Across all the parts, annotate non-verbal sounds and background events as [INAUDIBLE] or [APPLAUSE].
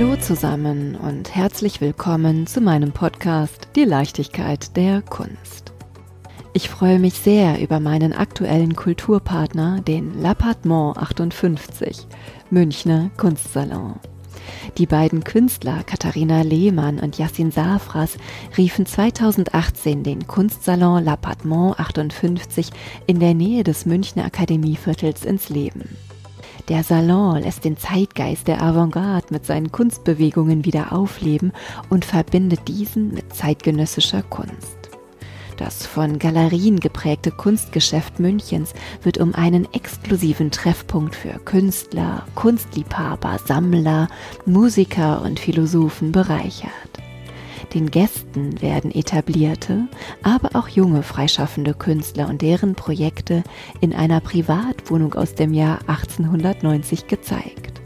Hallo zusammen und herzlich willkommen zu meinem Podcast Die Leichtigkeit der Kunst. Ich freue mich sehr über meinen aktuellen Kulturpartner, den L'Appartement 58, Münchner Kunstsalon. Die beiden Künstler Katharina Lehmann und Yassin Safras riefen 2018 den Kunstsalon L'Appartement 58 in der Nähe des Münchner Akademieviertels ins Leben. Der Salon lässt den Zeitgeist der Avantgarde mit seinen Kunstbewegungen wieder aufleben und verbindet diesen mit zeitgenössischer Kunst. Das von Galerien geprägte Kunstgeschäft Münchens wird um einen exklusiven Treffpunkt für Künstler, Kunstliebhaber, Sammler, Musiker und Philosophen bereichert. Den Gästen werden etablierte, aber auch junge freischaffende Künstler und deren Projekte in einer Privatwohnung aus dem Jahr 1890 gezeigt.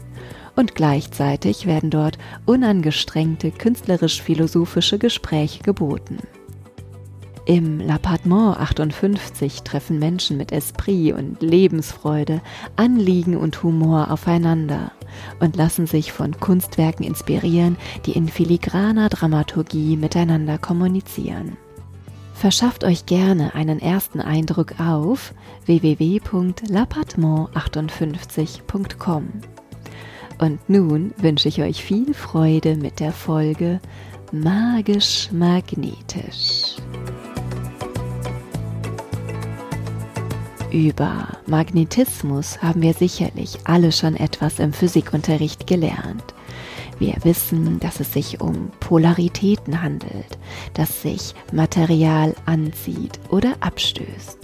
Und gleichzeitig werden dort unangestrengte künstlerisch-philosophische Gespräche geboten. Im L'Appartement 58 treffen Menschen mit Esprit und Lebensfreude, Anliegen und Humor aufeinander und lassen sich von Kunstwerken inspirieren, die in filigraner Dramaturgie miteinander kommunizieren. Verschafft euch gerne einen ersten Eindruck auf www.l'appartement58.com. Und nun wünsche ich euch viel Freude mit der Folge Magisch Magnetisch. Über Magnetismus haben wir sicherlich alle schon etwas im Physikunterricht gelernt. Wir wissen, dass es sich um Polaritäten handelt, dass sich Material anzieht oder abstößt.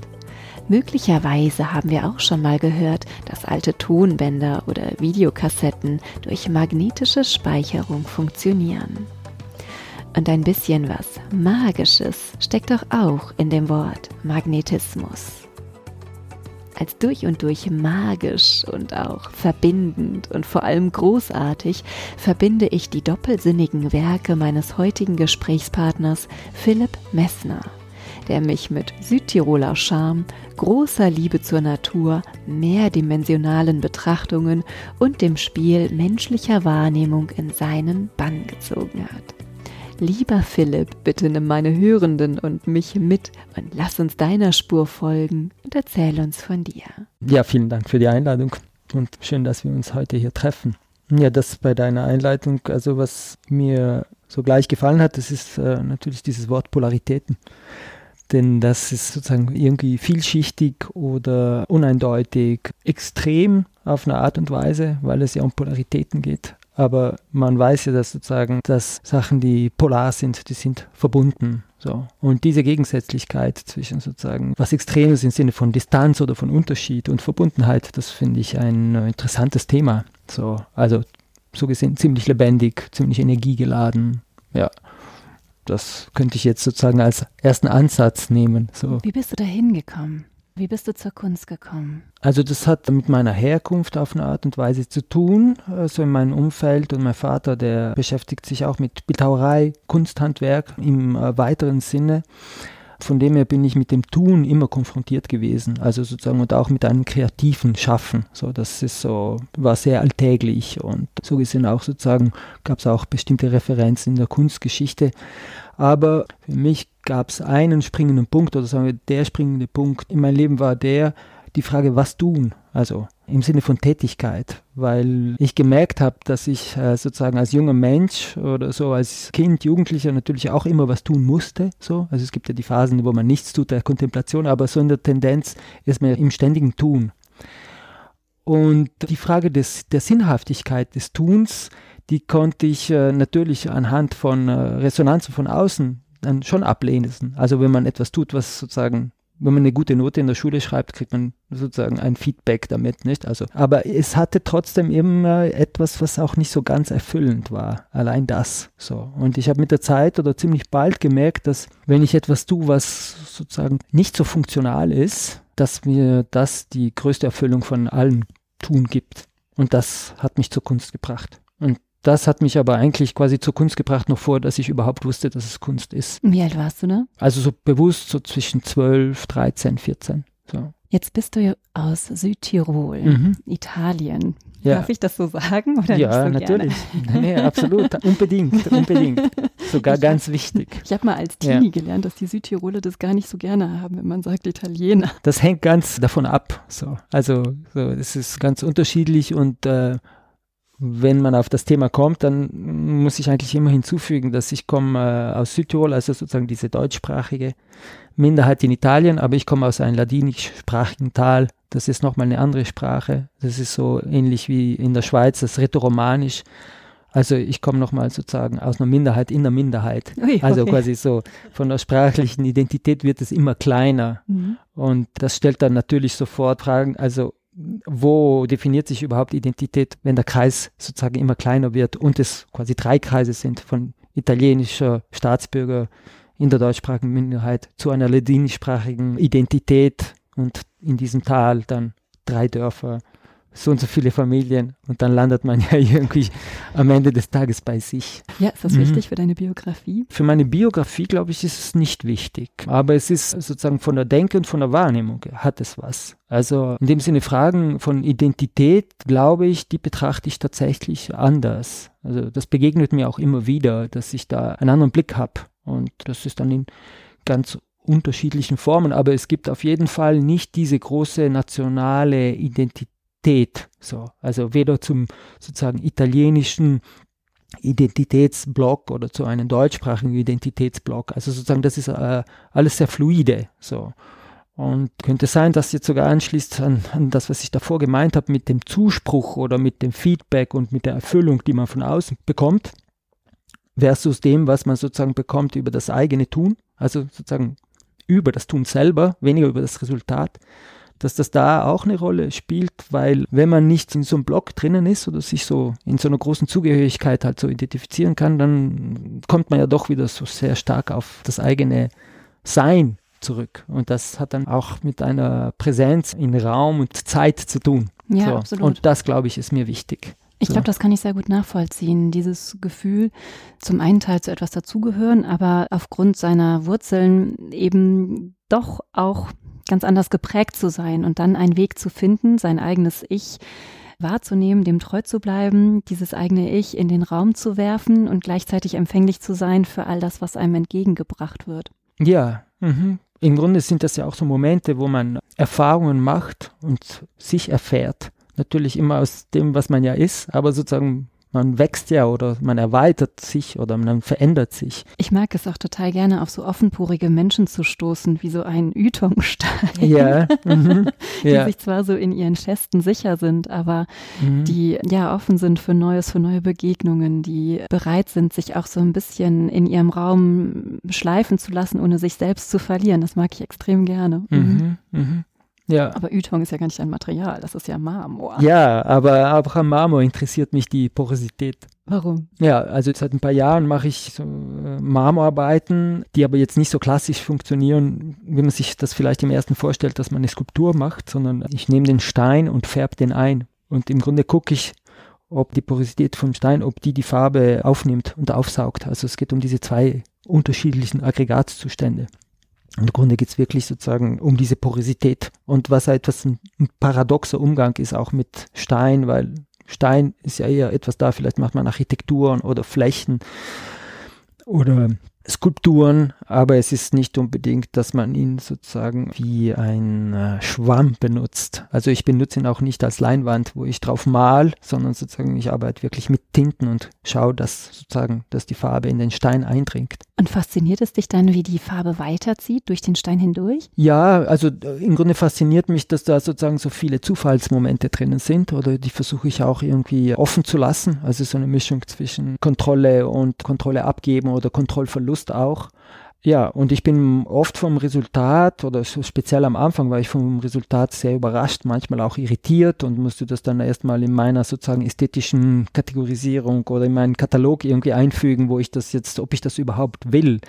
Möglicherweise haben wir auch schon mal gehört, dass alte Tonbänder oder Videokassetten durch magnetische Speicherung funktionieren. Und ein bisschen was Magisches steckt doch auch in dem Wort Magnetismus als durch und durch magisch und auch verbindend und vor allem großartig verbinde ich die doppelsinnigen Werke meines heutigen Gesprächspartners Philipp Messner, der mich mit Südtiroler Charme, großer Liebe zur Natur, mehrdimensionalen Betrachtungen und dem Spiel menschlicher Wahrnehmung in seinen Bann gezogen hat. Lieber Philipp, bitte nimm meine Hörenden und mich mit und lass uns deiner Spur folgen und erzähl uns von dir. Ja, vielen Dank für die Einladung und schön, dass wir uns heute hier treffen. Ja, das bei deiner Einleitung, also was mir so gleich gefallen hat, das ist äh, natürlich dieses Wort Polaritäten. Denn das ist sozusagen irgendwie vielschichtig oder uneindeutig, extrem auf eine Art und Weise, weil es ja um Polaritäten geht aber man weiß ja, dass sozusagen, dass Sachen, die polar sind, die sind verbunden. So. Und diese Gegensätzlichkeit zwischen sozusagen was Extremes im Sinne von Distanz oder von Unterschied und Verbundenheit, das finde ich ein äh, interessantes Thema. So, also so gesehen ziemlich lebendig, ziemlich energiegeladen. Ja. Das könnte ich jetzt sozusagen als ersten Ansatz nehmen. So. Wie bist du da hingekommen? Wie bist du zur Kunst gekommen? Also das hat mit meiner Herkunft auf eine Art und Weise zu tun, so also in meinem Umfeld und mein Vater, der beschäftigt sich auch mit Bildhauerei, Kunsthandwerk im äh, weiteren Sinne. Von dem her bin ich mit dem Tun immer konfrontiert gewesen, also sozusagen und auch mit einem kreativen Schaffen. So, das ist so, war sehr alltäglich und so gesehen auch sozusagen gab es auch bestimmte Referenzen in der Kunstgeschichte. Aber für mich gab es einen springenden Punkt oder sagen wir, der springende Punkt in meinem Leben war der, die Frage, was tun? Also im Sinne von Tätigkeit, weil ich gemerkt habe, dass ich äh, sozusagen als junger Mensch oder so als Kind, Jugendlicher natürlich auch immer was tun musste. So, also es gibt ja die Phasen, wo man nichts tut, der Kontemplation, aber so in der Tendenz ist man im ständigen Tun. Und die Frage des, der Sinnhaftigkeit des Tuns, die konnte ich äh, natürlich anhand von äh, Resonanzen von außen dann schon ablehnen. Also wenn man etwas tut, was sozusagen, wenn man eine gute Note in der Schule schreibt, kriegt man sozusagen ein Feedback damit, nicht? Also, aber es hatte trotzdem immer etwas, was auch nicht so ganz erfüllend war. Allein das. So. Und ich habe mit der Zeit oder ziemlich bald gemerkt, dass wenn ich etwas tue, was sozusagen nicht so funktional ist, dass mir das die größte Erfüllung von allem Tun gibt. Und das hat mich zur Kunst gebracht. Und das hat mich aber eigentlich quasi zur Kunst gebracht, noch vor, dass ich überhaupt wusste, dass es Kunst ist. Wie alt warst du da? Also so bewusst so zwischen 12, 13, 14. So. Jetzt bist du aus Südtirol, mhm. Italien. Ja. Darf ich das so sagen? Oder ja, so natürlich. [LAUGHS] nee, absolut. unbedingt, [LAUGHS] unbedingt. Sogar ich ganz wichtig. Ich habe mal als Teenie ja. gelernt, dass die Südtiroler das gar nicht so gerne haben, wenn man sagt Italiener. Das hängt ganz davon ab. So. Also so, es ist ganz unterschiedlich und äh, wenn man auf das Thema kommt, dann muss ich eigentlich immer hinzufügen, dass ich komme äh, aus Südtirol, also sozusagen diese deutschsprachige Minderheit in Italien, aber ich komme aus einem ladinischsprachigen Tal. Das ist nochmal eine andere Sprache. Das ist so ähnlich wie in der Schweiz, das Rätoromanisch. Also ich komme nochmal sozusagen aus einer Minderheit in der Minderheit. Ui, okay. Also quasi so von der sprachlichen Identität wird es immer kleiner. Mhm. Und das stellt dann natürlich sofort Fragen, also wo definiert sich überhaupt Identität, wenn der Kreis sozusagen immer kleiner wird und es quasi drei Kreise sind von italienischer Staatsbürger in der deutschsprachigen Minderheit zu einer ladinischsprachigen Identität und in diesem Tal dann drei Dörfer so und so viele Familien und dann landet man [LAUGHS] ja irgendwie am Ende des Tages bei sich. Ja, ist das mhm. wichtig für deine Biografie? Für meine Biografie, glaube ich, ist es nicht wichtig. Aber es ist sozusagen von der Denke und von der Wahrnehmung hat es was. Also in dem Sinne Fragen von Identität, glaube ich, die betrachte ich tatsächlich anders. Also das begegnet mir auch immer wieder, dass ich da einen anderen Blick habe. Und das ist dann in ganz unterschiedlichen Formen, aber es gibt auf jeden Fall nicht diese große nationale Identität Identität. So, also weder zum sozusagen italienischen Identitätsblock oder zu einem deutschsprachigen Identitätsblock. Also sozusagen, das ist äh, alles sehr fluide. So. Und könnte sein, dass jetzt sogar anschließt an, an das, was ich davor gemeint habe, mit dem Zuspruch oder mit dem Feedback und mit der Erfüllung, die man von außen bekommt, versus dem, was man sozusagen bekommt über das eigene Tun, also sozusagen über das Tun selber, weniger über das Resultat dass das da auch eine Rolle spielt, weil wenn man nicht in so einem Block drinnen ist oder sich so in so einer großen Zugehörigkeit halt so identifizieren kann, dann kommt man ja doch wieder so sehr stark auf das eigene Sein zurück. Und das hat dann auch mit einer Präsenz in Raum und Zeit zu tun. Ja, so. absolut. Und das, glaube ich, ist mir wichtig. Ich glaube, das kann ich sehr gut nachvollziehen. Dieses Gefühl, zum einen Teil zu etwas dazugehören, aber aufgrund seiner Wurzeln eben doch auch ganz anders geprägt zu sein und dann einen Weg zu finden, sein eigenes Ich wahrzunehmen, dem treu zu bleiben, dieses eigene Ich in den Raum zu werfen und gleichzeitig empfänglich zu sein für all das, was einem entgegengebracht wird. Ja, mhm. im Grunde sind das ja auch so Momente, wo man Erfahrungen macht und sich erfährt. Natürlich immer aus dem, was man ja ist, aber sozusagen man wächst ja oder man erweitert sich oder man verändert sich. Ich mag es auch total gerne, auf so offenporige Menschen zu stoßen, wie so ein Ytongstein. Ja. [LAUGHS] Mhm. die ja. sich zwar so in ihren Schästen sicher sind, aber mhm. die ja offen sind für Neues, für neue Begegnungen, die bereit sind, sich auch so ein bisschen in ihrem Raum schleifen zu lassen, ohne sich selbst zu verlieren. Das mag ich extrem gerne. Mhm. Ja. Aber Ytong ist ja gar nicht ein Material, das ist ja Marmor. Ja, aber auch am Marmor interessiert mich die Porosität. Warum? Ja, also seit ein paar Jahren mache ich so äh, Marmorarbeiten, die aber jetzt nicht so klassisch funktionieren, wie man sich das vielleicht im ersten vorstellt, dass man eine Skulptur macht, sondern ich nehme den Stein und färbe den ein. Und im Grunde gucke ich, ob die Porosität vom Stein, ob die die Farbe aufnimmt und aufsaugt. Also es geht um diese zwei unterschiedlichen Aggregatzustände. Im Grunde geht es wirklich sozusagen um diese Porosität. Und was etwas ein, ein paradoxer Umgang ist auch mit Stein, weil Stein ist ja eher etwas da, vielleicht macht man Architekturen oder Flächen oder Skulpturen, aber es ist nicht unbedingt, dass man ihn sozusagen wie ein äh, Schwamm benutzt. Also ich benutze ihn auch nicht als Leinwand, wo ich drauf mal, sondern sozusagen ich arbeite wirklich mit Tinten und schaue, dass sozusagen, dass die Farbe in den Stein eindringt. Und fasziniert es dich dann, wie die Farbe weiterzieht durch den Stein hindurch? Ja, also äh, im Grunde fasziniert mich, dass da sozusagen so viele Zufallsmomente drinnen sind oder die versuche ich auch irgendwie offen zu lassen. Also so eine Mischung zwischen Kontrolle und Kontrolle abgeben oder Kontrollverlust Lust auch. Ja, und ich bin oft vom Resultat oder speziell am Anfang war ich vom Resultat sehr überrascht, manchmal auch irritiert und musste das dann erstmal in meiner sozusagen ästhetischen Kategorisierung oder in meinen Katalog irgendwie einfügen, wo ich das jetzt, ob ich das überhaupt will.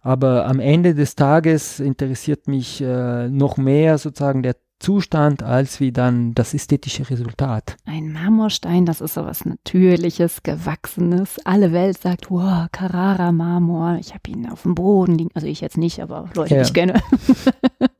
Aber am Ende des Tages interessiert mich äh, noch mehr sozusagen der Zustand als wie dann das ästhetische Resultat. Ein Marmorstein, das ist sowas Natürliches, Gewachsenes. Alle Welt sagt, wow, Carrara Marmor. Ich habe ihn auf dem Boden liegen. Also ich jetzt nicht, aber Leute, ja. die ich kenne. Ganz [LAUGHS]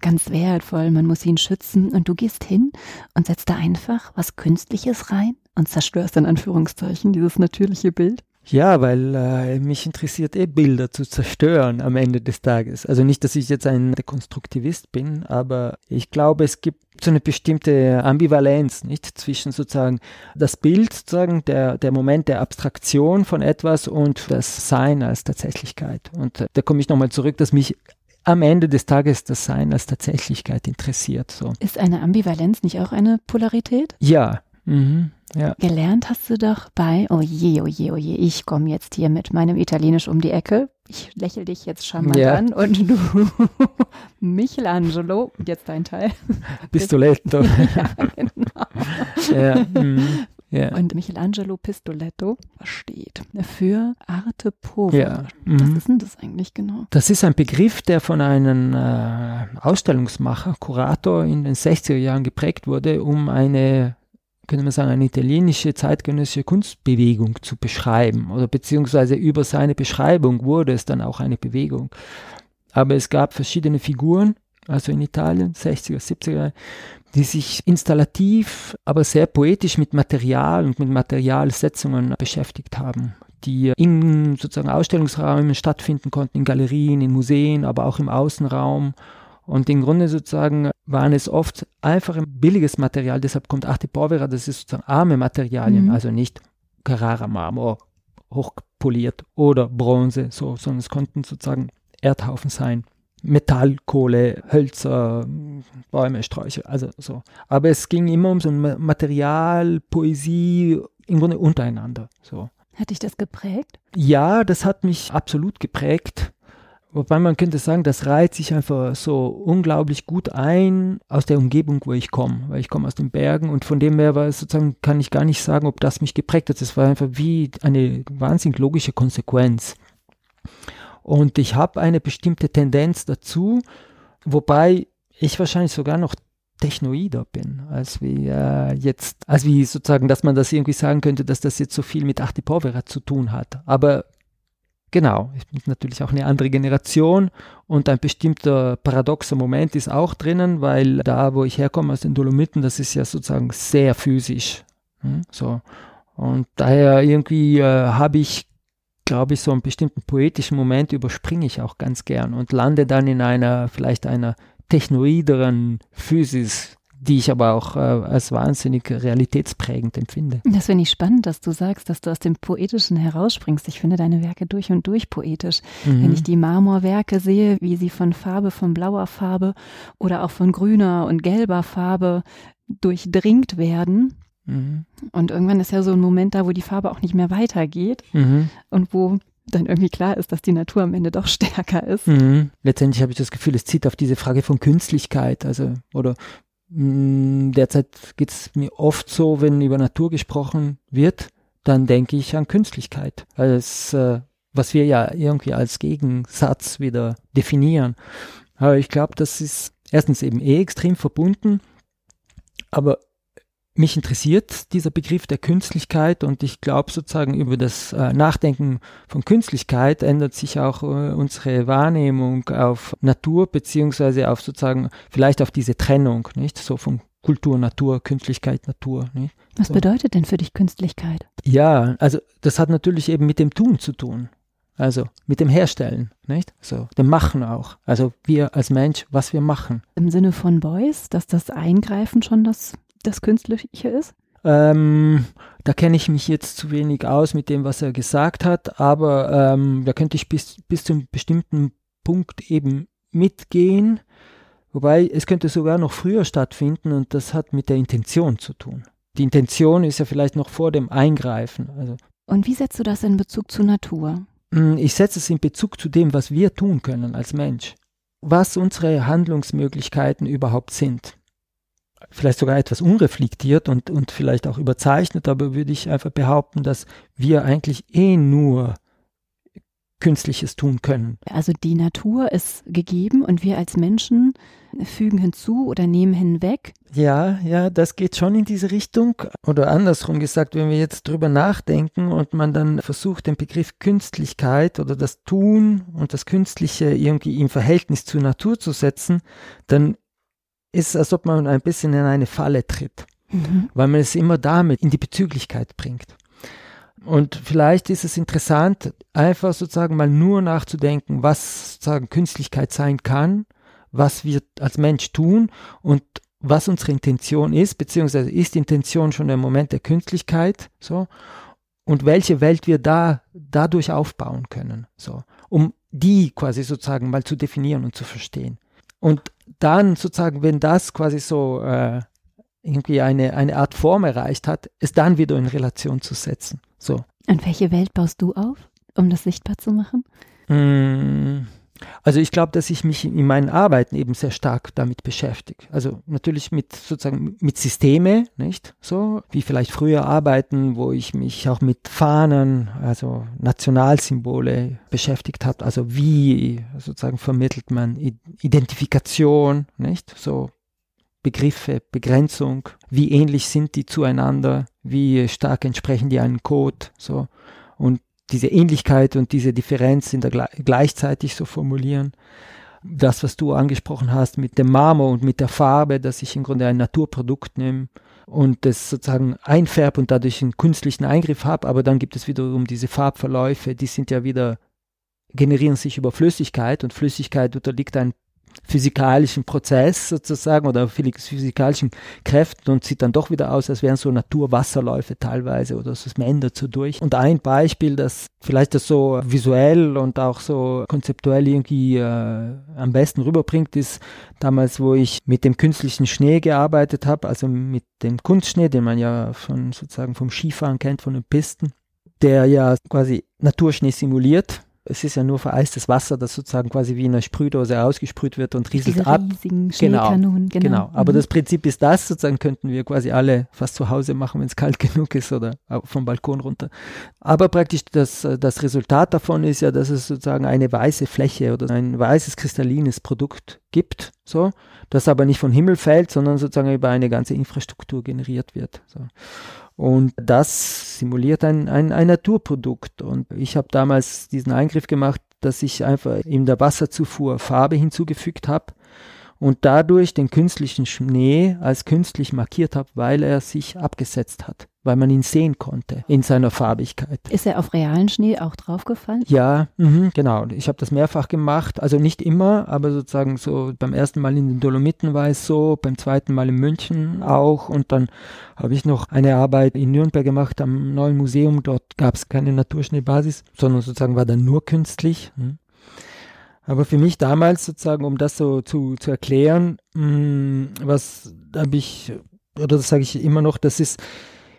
ganz wertvoll, man muss ihn schützen und du gehst hin und setzt da einfach was Künstliches rein und zerstörst in Anführungszeichen dieses natürliche Bild? Ja, weil äh, mich interessiert eh Bilder zu zerstören am Ende des Tages. Also nicht, dass ich jetzt ein Dekonstruktivist bin, aber ich glaube, es gibt so eine bestimmte Ambivalenz, nicht zwischen sozusagen das Bild, sozusagen der, der Moment der Abstraktion von etwas und das Sein als Tatsächlichkeit. Und äh, da komme ich nochmal zurück, dass mich am Ende des Tages das Sein als Tatsächlichkeit interessiert. So. Ist eine Ambivalenz nicht auch eine Polarität? Ja. Mhm. Ja. Gelernt hast du doch bei, oh je, oh je, oh je, ich komme jetzt hier mit meinem Italienisch um die Ecke. Ich lächle dich jetzt schon mal ja. an und du, [LAUGHS] Michelangelo, jetzt dein Teil. Pistoletto. [LAUGHS] ja, genau. ja, mm, ja. Und Michelangelo Pistoletto steht für Arte Povera. Ja, Was mhm. ist denn das eigentlich genau? Das ist ein Begriff, der von einem äh, Ausstellungsmacher, Kurator in den 60er Jahren geprägt wurde, um eine könnte man sagen, eine italienische zeitgenössische Kunstbewegung zu beschreiben oder beziehungsweise über seine Beschreibung wurde es dann auch eine Bewegung. Aber es gab verschiedene Figuren, also in Italien, 60er, 70er, die sich installativ, aber sehr poetisch mit Material und mit Materialsetzungen beschäftigt haben, die in sozusagen Ausstellungsräumen stattfinden konnten, in Galerien, in Museen, aber auch im Außenraum und im Grunde sozusagen waren es oft einfach ein billiges Material, deshalb kommt Arte Povera, das ist sozusagen arme Materialien, mhm. also nicht Carrara Marmor, hochpoliert oder Bronze, so, sondern es konnten sozusagen Erdhaufen sein. Metall, Kohle, Hölzer, Bäume, Sträucher, also so. Aber es ging immer um so ein Material, Poesie, im Grunde untereinander, so. Hat dich das geprägt? Ja, das hat mich absolut geprägt. Wobei man könnte sagen, das reiht sich einfach so unglaublich gut ein aus der Umgebung, wo ich komme. Weil ich komme aus den Bergen und von dem her war es sozusagen, kann ich gar nicht sagen, ob das mich geprägt hat. Es war einfach wie eine wahnsinnig logische Konsequenz. Und ich habe eine bestimmte Tendenz dazu, wobei ich wahrscheinlich sogar noch technoider bin, als wie äh, jetzt, als wie sozusagen, dass man das irgendwie sagen könnte, dass das jetzt so viel mit Arte Povera zu tun hat. Aber Genau, ich bin natürlich auch eine andere Generation und ein bestimmter paradoxer Moment ist auch drinnen, weil da, wo ich herkomme aus den Dolomiten, das ist ja sozusagen sehr physisch. Hm, so. Und daher irgendwie äh, habe ich, glaube ich, so einen bestimmten poetischen Moment überspringe ich auch ganz gern und lande dann in einer, vielleicht einer technoideren Physis, die ich aber auch äh, als wahnsinnig realitätsprägend empfinde. Das finde ich spannend, dass du sagst, dass du aus dem Poetischen herausspringst. Ich finde deine Werke durch und durch poetisch. Mhm. Wenn ich die Marmorwerke sehe, wie sie von Farbe, von blauer Farbe oder auch von grüner und gelber Farbe durchdringt werden. Mhm. Und irgendwann ist ja so ein Moment da, wo die Farbe auch nicht mehr weitergeht mhm. und wo dann irgendwie klar ist, dass die Natur am Ende doch [LAUGHS] stärker ist. Mhm. Letztendlich habe ich das Gefühl, es zieht auf diese Frage von Künstlichkeit, also oder derzeit geht es mir oft so, wenn über Natur gesprochen wird, dann denke ich an Künstlichkeit, als äh, was wir ja irgendwie als Gegensatz wieder definieren. Aber ich glaube, das ist erstens eben eh extrem verbunden, aber mich interessiert dieser Begriff der Künstlichkeit und ich glaube sozusagen über das äh, Nachdenken von Künstlichkeit ändert sich auch äh, unsere Wahrnehmung auf Natur beziehungsweise auf sozusagen vielleicht auf diese Trennung, nicht so von Kultur, Natur, Künstlichkeit, Natur. Nicht? Was so. bedeutet denn für dich Künstlichkeit? Ja, also das hat natürlich eben mit dem Tun zu tun. Also mit dem Herstellen, nicht? So, dem Machen auch. Also wir als Mensch, was wir machen. Im Sinne von Beuys, dass das Eingreifen schon das das Künstliche ist? Ähm, da kenne ich mich jetzt zu wenig aus mit dem, was er gesagt hat, aber ähm, da könnte ich bis, bis zu einem bestimmten Punkt eben mitgehen. Wobei es könnte sogar noch früher stattfinden und das hat mit der Intention zu tun. Die Intention ist ja vielleicht noch vor dem Eingreifen. Also, und wie setzt du das in Bezug zur Natur? Hm, ich setze es in Bezug zu dem, was wir tun können als Mensch. Was unsere Handlungsmöglichkeiten überhaupt sind vielleicht sogar etwas unreflektiert und, und vielleicht auch überzeichnet, aber würde ich einfach behaupten, dass wir eigentlich eh nur Künstliches tun können. Also die Natur ist gegeben und wir als Menschen fügen hinzu oder nehmen hinweg. Ja, ja, das geht schon in diese Richtung. Oder andersrum gesagt, wenn wir jetzt drüber nachdenken und man dann versucht, den Begriff Künstlichkeit oder das Tun und das Künstliche irgendwie im Verhältnis zur Natur zu setzen, dann ist, als ob man ein bisschen in eine Falle tritt, mhm. weil man es immer damit in die Bezüglichkeit bringt. Und vielleicht ist es interessant, einfach sozusagen mal nur nachzudenken, was sozusagen Künstlichkeit sein kann, was wir als Mensch tun und was unsere Intention ist, beziehungsweise ist die Intention schon der Moment der Künstlichkeit, so, und welche Welt wir da dadurch aufbauen können, so, um die quasi sozusagen mal zu definieren und zu verstehen. Und dann sozusagen, wenn das quasi so äh, irgendwie eine, eine Art Form erreicht hat, es dann wieder in Relation zu setzen. So. Und welche Welt baust du auf, um das sichtbar zu machen? Mm, also ich glaube, dass ich mich in meinen Arbeiten eben sehr stark damit beschäftige. Also natürlich mit sozusagen mit Systeme, nicht? So wie vielleicht früher Arbeiten, wo ich mich auch mit Fahnen, also Nationalsymbole beschäftigt habe. Also wie sozusagen vermittelt man Identifikation, nicht? So Begriffe, Begrenzung, wie ähnlich sind die zueinander, wie stark entsprechen die einem Code, so. Und diese Ähnlichkeit und diese Differenz sind da gleichzeitig so formulieren. Das, was du angesprochen hast mit dem Marmor und mit der Farbe, dass ich im Grunde ein Naturprodukt nehme und das sozusagen einfärbe und dadurch einen künstlichen Eingriff habe, aber dann gibt es wiederum diese Farbverläufe, die sind ja wieder generieren sich über Flüssigkeit und Flüssigkeit unterliegt einem physikalischen Prozess sozusagen oder physikalischen Kräften und sieht dann doch wieder aus, als wären so Naturwasserläufe teilweise oder es ändert so durch. Und ein Beispiel, das vielleicht das so visuell und auch so konzeptuell irgendwie äh, am besten rüberbringt, ist damals, wo ich mit dem künstlichen Schnee gearbeitet habe, also mit dem Kunstschnee, den man ja von sozusagen vom Skifahren kennt, von den Pisten, der ja quasi Naturschnee simuliert es ist ja nur vereistes Wasser, das sozusagen quasi wie in einer Sprühdose ausgesprüht wird und rieselt Diese ab. Riesigen genau, genau, genau. Aber mhm. das Prinzip ist das, sozusagen könnten wir quasi alle fast zu Hause machen, wenn es kalt [LAUGHS] genug ist oder vom Balkon runter. Aber praktisch das, das Resultat davon ist ja, dass es sozusagen eine weiße Fläche oder ein weißes kristallines Produkt gibt, so, das aber nicht vom Himmel fällt, sondern sozusagen über eine ganze Infrastruktur generiert wird. So. Und das simuliert ein, ein, ein Naturprodukt. Und ich habe damals diesen Eingriff gemacht, dass ich einfach in der Wasserzufuhr Farbe hinzugefügt habe und dadurch den künstlichen Schnee als künstlich markiert habe, weil er sich abgesetzt hat, weil man ihn sehen konnte in seiner Farbigkeit. Ist er auf realen Schnee auch draufgefallen? Ja, mh, genau. Ich habe das mehrfach gemacht, also nicht immer, aber sozusagen so beim ersten Mal in den Dolomiten war es so, beim zweiten Mal in München auch und dann habe ich noch eine Arbeit in Nürnberg gemacht am neuen Museum. Dort gab es keine Naturschneebasis, sondern sozusagen war dann nur künstlich. Hm. Aber für mich damals sozusagen, um das so zu, zu erklären, mh, mm, was habe ich, oder das sage ich immer noch, das ist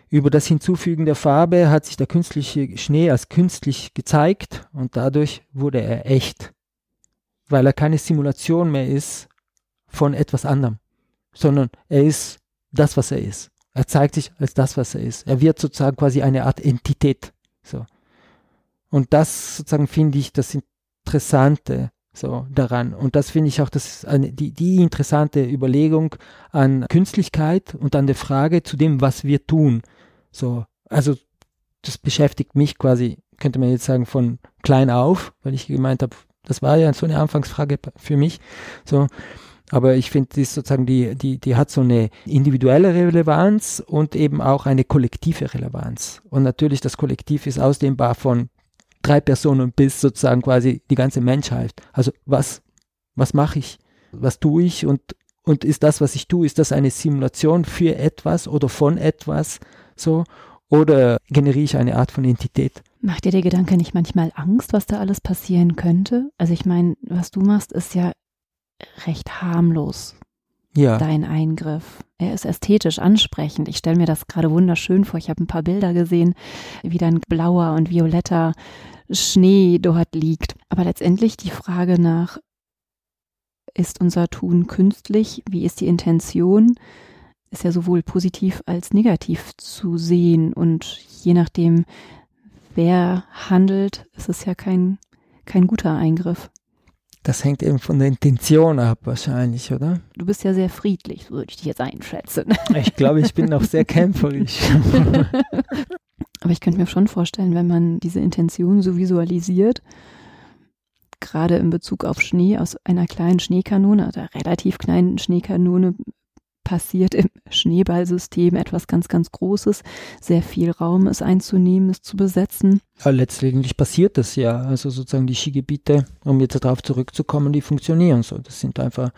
über das Hinzufügen der Farbe hat sich der künstliche Schnee als künstlich gezeigt und dadurch wurde er echt, weil er keine Simulation mehr ist von etwas anderem, sondern er ist das, was er ist. Er zeigt sich als das, was er ist. Er wird sozusagen quasi eine Art Entität. So. Und das sozusagen finde ich das Interessante so daran. Und das finde ich auch das die, die interessante Überlegung an Künstlichkeit und an der Frage zu dem, was wir tun. So, also das beschäftigt mich quasi, könnte man jetzt sagen, von klein auf, weil ich gemeint habe, das war ja so eine Anfangsfrage für mich. So, aber ich finde, die sozusagen, die, die, die hat so eine individuelle Relevanz und eben auch eine kollektive Relevanz. Und natürlich, das Kollektiv ist ausdehnbar von drei Personen bis sozusagen quasi die ganze Menschheit. Also was, was mache ich? Was tue ich? Und, und ist das, was ich tue, ist das eine Simulation für etwas oder von etwas so? Oder generiere ich eine Art von Entität? Macht dir der Gedanke nicht manchmal Angst, was da alles passieren könnte? Also ich meine, was du machst, ist ja recht harmlos. Ja. Dein Eingriff. Er ist ästhetisch ansprechend. Ich stelle mir das gerade wunderschön vor. Ich habe ein paar Bilder gesehen, wie dann blauer und violetter Schnee dort liegt. Aber letztendlich die Frage nach, ist unser Tun künstlich? Wie ist die Intention? Ist ja sowohl positiv als negativ zu sehen. Und je nachdem, wer handelt, ist es ja kein, kein guter Eingriff. Das hängt eben von der Intention ab, wahrscheinlich, oder? Du bist ja sehr friedlich, so würde ich dich jetzt einschätzen. Ich glaube, ich bin auch sehr [LAUGHS] kämpferisch. Aber ich könnte mir schon vorstellen, wenn man diese Intention so visualisiert, gerade in Bezug auf Schnee aus einer kleinen Schneekanone oder relativ kleinen Schneekanone passiert im Schneeballsystem etwas ganz, ganz Großes. Sehr viel Raum ist einzunehmen, ist zu besetzen. Ja, letztendlich passiert das ja. Also sozusagen die Skigebiete, um jetzt darauf zurückzukommen, die funktionieren so. Das sind einfach